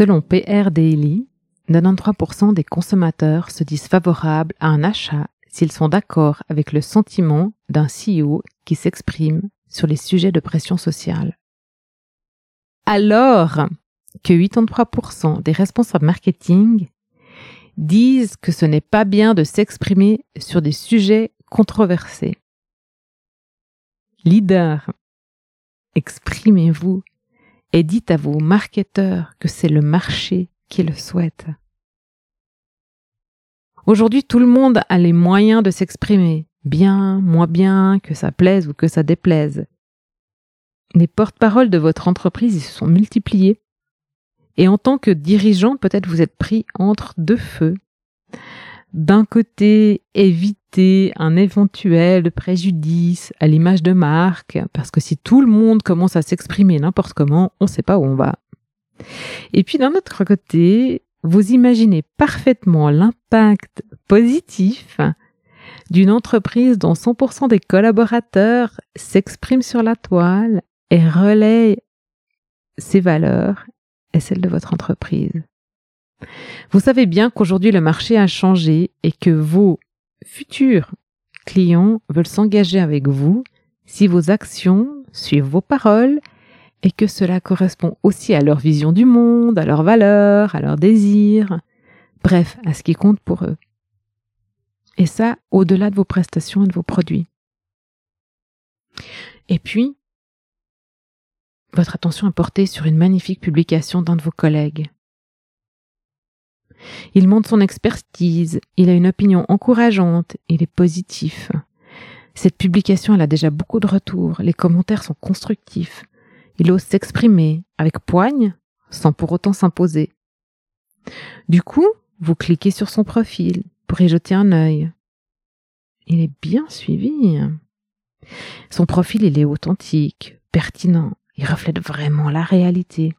Selon PR Daily, 93% des consommateurs se disent favorables à un achat s'ils sont d'accord avec le sentiment d'un CEO qui s'exprime sur les sujets de pression sociale. Alors que 83% des responsables marketing disent que ce n'est pas bien de s'exprimer sur des sujets controversés. Leader, exprimez-vous et dites à vos marketeurs que c'est le marché qui le souhaite. Aujourd'hui, tout le monde a les moyens de s'exprimer, bien, moins bien, que ça plaise ou que ça déplaise. Les porte-paroles de votre entreprise se sont multipliés. Et en tant que dirigeant, peut-être vous êtes pris entre deux feux. D'un côté, un éventuel préjudice à l'image de marque, parce que si tout le monde commence à s'exprimer n'importe comment, on ne sait pas où on va. Et puis d'un autre côté, vous imaginez parfaitement l'impact positif d'une entreprise dont 100% des collaborateurs s'expriment sur la toile et relaient ses valeurs et celles de votre entreprise. Vous savez bien qu'aujourd'hui le marché a changé et que vos futurs clients veulent s'engager avec vous si vos actions suivent vos paroles et que cela correspond aussi à leur vision du monde, à leurs valeurs, à leurs désirs, bref, à ce qui compte pour eux. Et ça, au-delà de vos prestations et de vos produits. Et puis, votre attention est portée sur une magnifique publication d'un de vos collègues. Il montre son expertise, il a une opinion encourageante, il est positif. Cette publication, elle a déjà beaucoup de retours, les commentaires sont constructifs. Il ose s'exprimer avec poigne, sans pour autant s'imposer. Du coup, vous cliquez sur son profil pour y jeter un œil. Il est bien suivi. Son profil, il est authentique, pertinent, il reflète vraiment la réalité.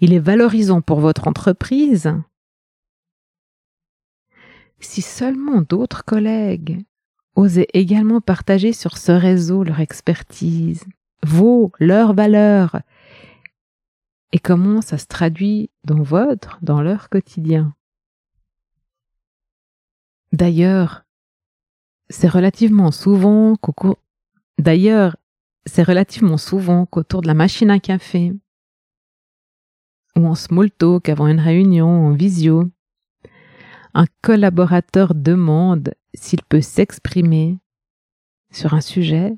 Il est valorisant pour votre entreprise. Si seulement d'autres collègues osaient également partager sur ce réseau leur expertise, vos, leurs valeurs, et comment ça se traduit dans votre, dans leur quotidien? D'ailleurs, c'est relativement souvent qu'au d'ailleurs, c'est relativement souvent qu'autour de la machine à café, ou en small talk avant une réunion, en visio, un collaborateur demande s'il peut s'exprimer sur un sujet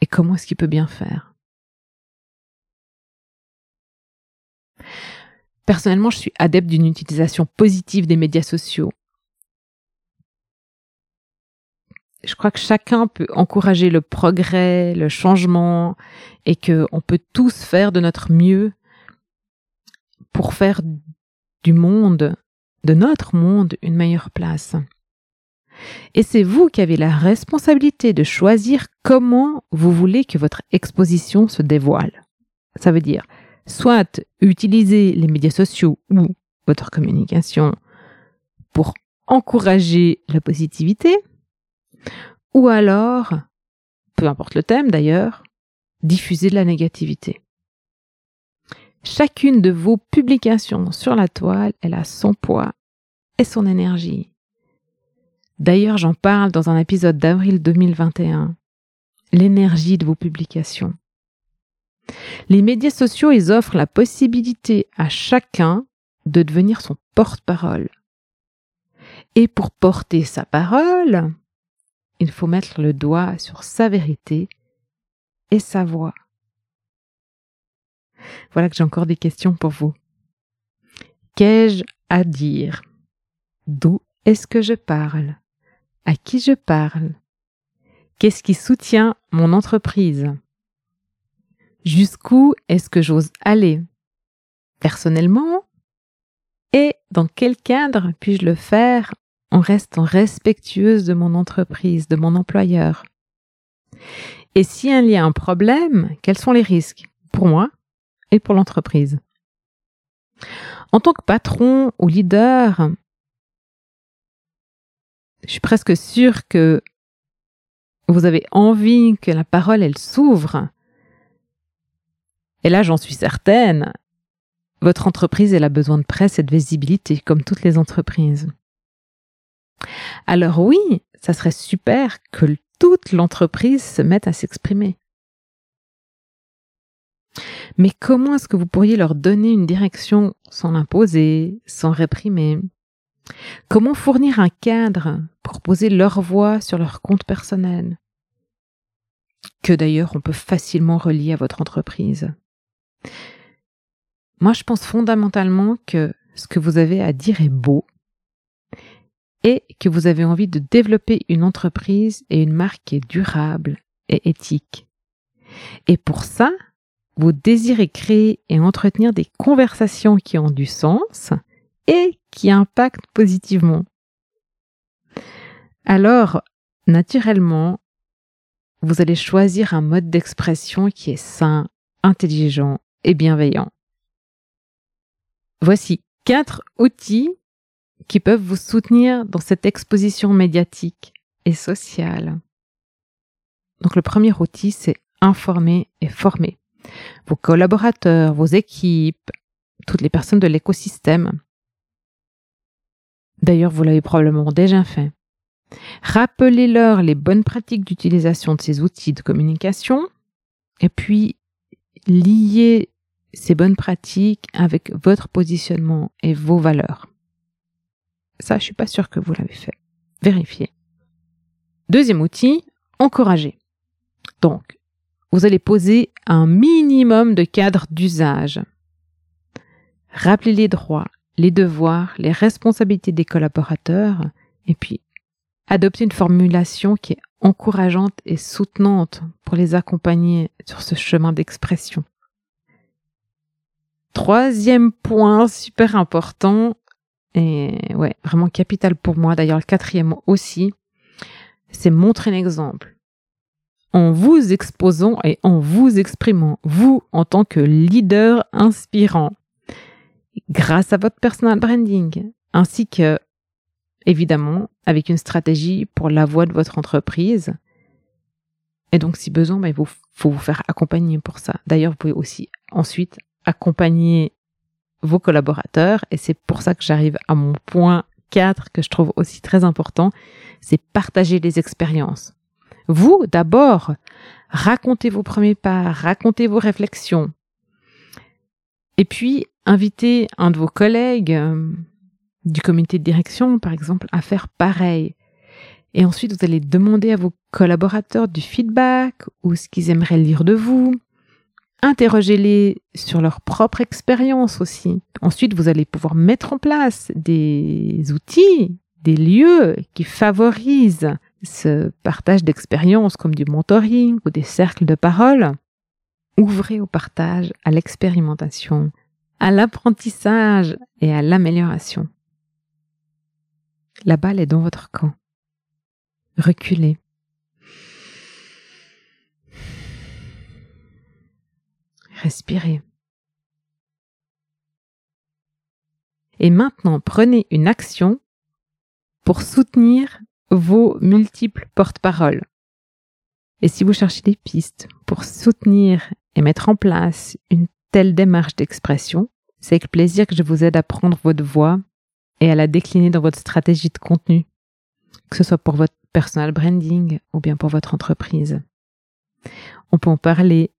et comment est-ce qu'il peut bien faire. Personnellement, je suis adepte d'une utilisation positive des médias sociaux. Je crois que chacun peut encourager le progrès, le changement, et qu'on peut tous faire de notre mieux pour faire du monde, de notre monde, une meilleure place. Et c'est vous qui avez la responsabilité de choisir comment vous voulez que votre exposition se dévoile. Ça veut dire soit utiliser les médias sociaux ou votre communication pour encourager la positivité, ou alors, peu importe le thème d'ailleurs, diffuser de la négativité. Chacune de vos publications sur la toile, elle a son poids et son énergie. D'ailleurs, j'en parle dans un épisode d'avril 2021. l'énergie de vos publications. Les médias sociaux, ils offrent la possibilité à chacun de devenir son porte-parole. Et pour porter sa parole, il faut mettre le doigt sur sa vérité et sa voix. Voilà que j'ai encore des questions pour vous. Qu'ai-je à dire? D'où est-ce que je parle? À qui je parle? Qu'est-ce qui soutient mon entreprise? Jusqu'où est-ce que j'ose aller? Personnellement? Et dans quel cadre puis-je le faire en restant respectueuse de mon entreprise, de mon employeur? Et s'il y a un problème, quels sont les risques? Pour moi et pour l'entreprise En tant que patron ou leader, je suis presque sûre que vous avez envie que la parole, elle s'ouvre. Et là, j'en suis certaine, votre entreprise, elle a besoin de presse et de visibilité, comme toutes les entreprises. Alors oui, ça serait super que toute l'entreprise se mette à s'exprimer. Mais comment est-ce que vous pourriez leur donner une direction sans l'imposer, sans réprimer? Comment fournir un cadre pour poser leur voix sur leur compte personnel? Que d'ailleurs on peut facilement relier à votre entreprise. Moi je pense fondamentalement que ce que vous avez à dire est beau et que vous avez envie de développer une entreprise et une marque qui est durable et éthique. Et pour ça, vous désirez créer et entretenir des conversations qui ont du sens et qui impactent positivement. Alors, naturellement, vous allez choisir un mode d'expression qui est sain, intelligent et bienveillant. Voici quatre outils qui peuvent vous soutenir dans cette exposition médiatique et sociale. Donc le premier outil, c'est informer et former vos collaborateurs, vos équipes, toutes les personnes de l'écosystème. D'ailleurs, vous l'avez probablement déjà fait. Rappelez-leur les bonnes pratiques d'utilisation de ces outils de communication et puis liez ces bonnes pratiques avec votre positionnement et vos valeurs. Ça, je suis pas sûre que vous l'avez fait. Vérifiez. Deuxième outil, encourager. Donc, vous allez poser un minimum de cadres d'usage. Rappelez les droits, les devoirs, les responsabilités des collaborateurs, et puis adopter une formulation qui est encourageante et soutenante pour les accompagner sur ce chemin d'expression. Troisième point super important, et ouais, vraiment capital pour moi, d'ailleurs le quatrième aussi, c'est montrer l'exemple. En vous exposant et en vous exprimant, vous en tant que leader inspirant, grâce à votre personal branding, ainsi que, évidemment, avec une stratégie pour la voix de votre entreprise. Et donc, si besoin, ben, il faut vous faire accompagner pour ça. D'ailleurs, vous pouvez aussi ensuite accompagner vos collaborateurs. Et c'est pour ça que j'arrive à mon point 4 que je trouve aussi très important, c'est partager les expériences. Vous, d'abord, racontez vos premiers pas, racontez vos réflexions. Et puis, invitez un de vos collègues euh, du comité de direction, par exemple, à faire pareil. Et ensuite, vous allez demander à vos collaborateurs du feedback ou ce qu'ils aimeraient lire de vous. Interrogez-les sur leur propre expérience aussi. Ensuite, vous allez pouvoir mettre en place des outils, des lieux qui favorisent ce partage d'expériences comme du mentoring ou des cercles de parole. Ouvrez au partage, à l'expérimentation, à l'apprentissage et à l'amélioration. La balle est dans votre camp. Reculez. Respirez. Et maintenant, prenez une action pour soutenir vos multiples porte-paroles. Et si vous cherchez des pistes pour soutenir et mettre en place une telle démarche d'expression, c'est avec plaisir que je vous aide à prendre votre voix et à la décliner dans votre stratégie de contenu, que ce soit pour votre personal branding ou bien pour votre entreprise. On peut en parler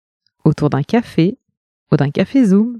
autour d'un café ou d'un café Zoom.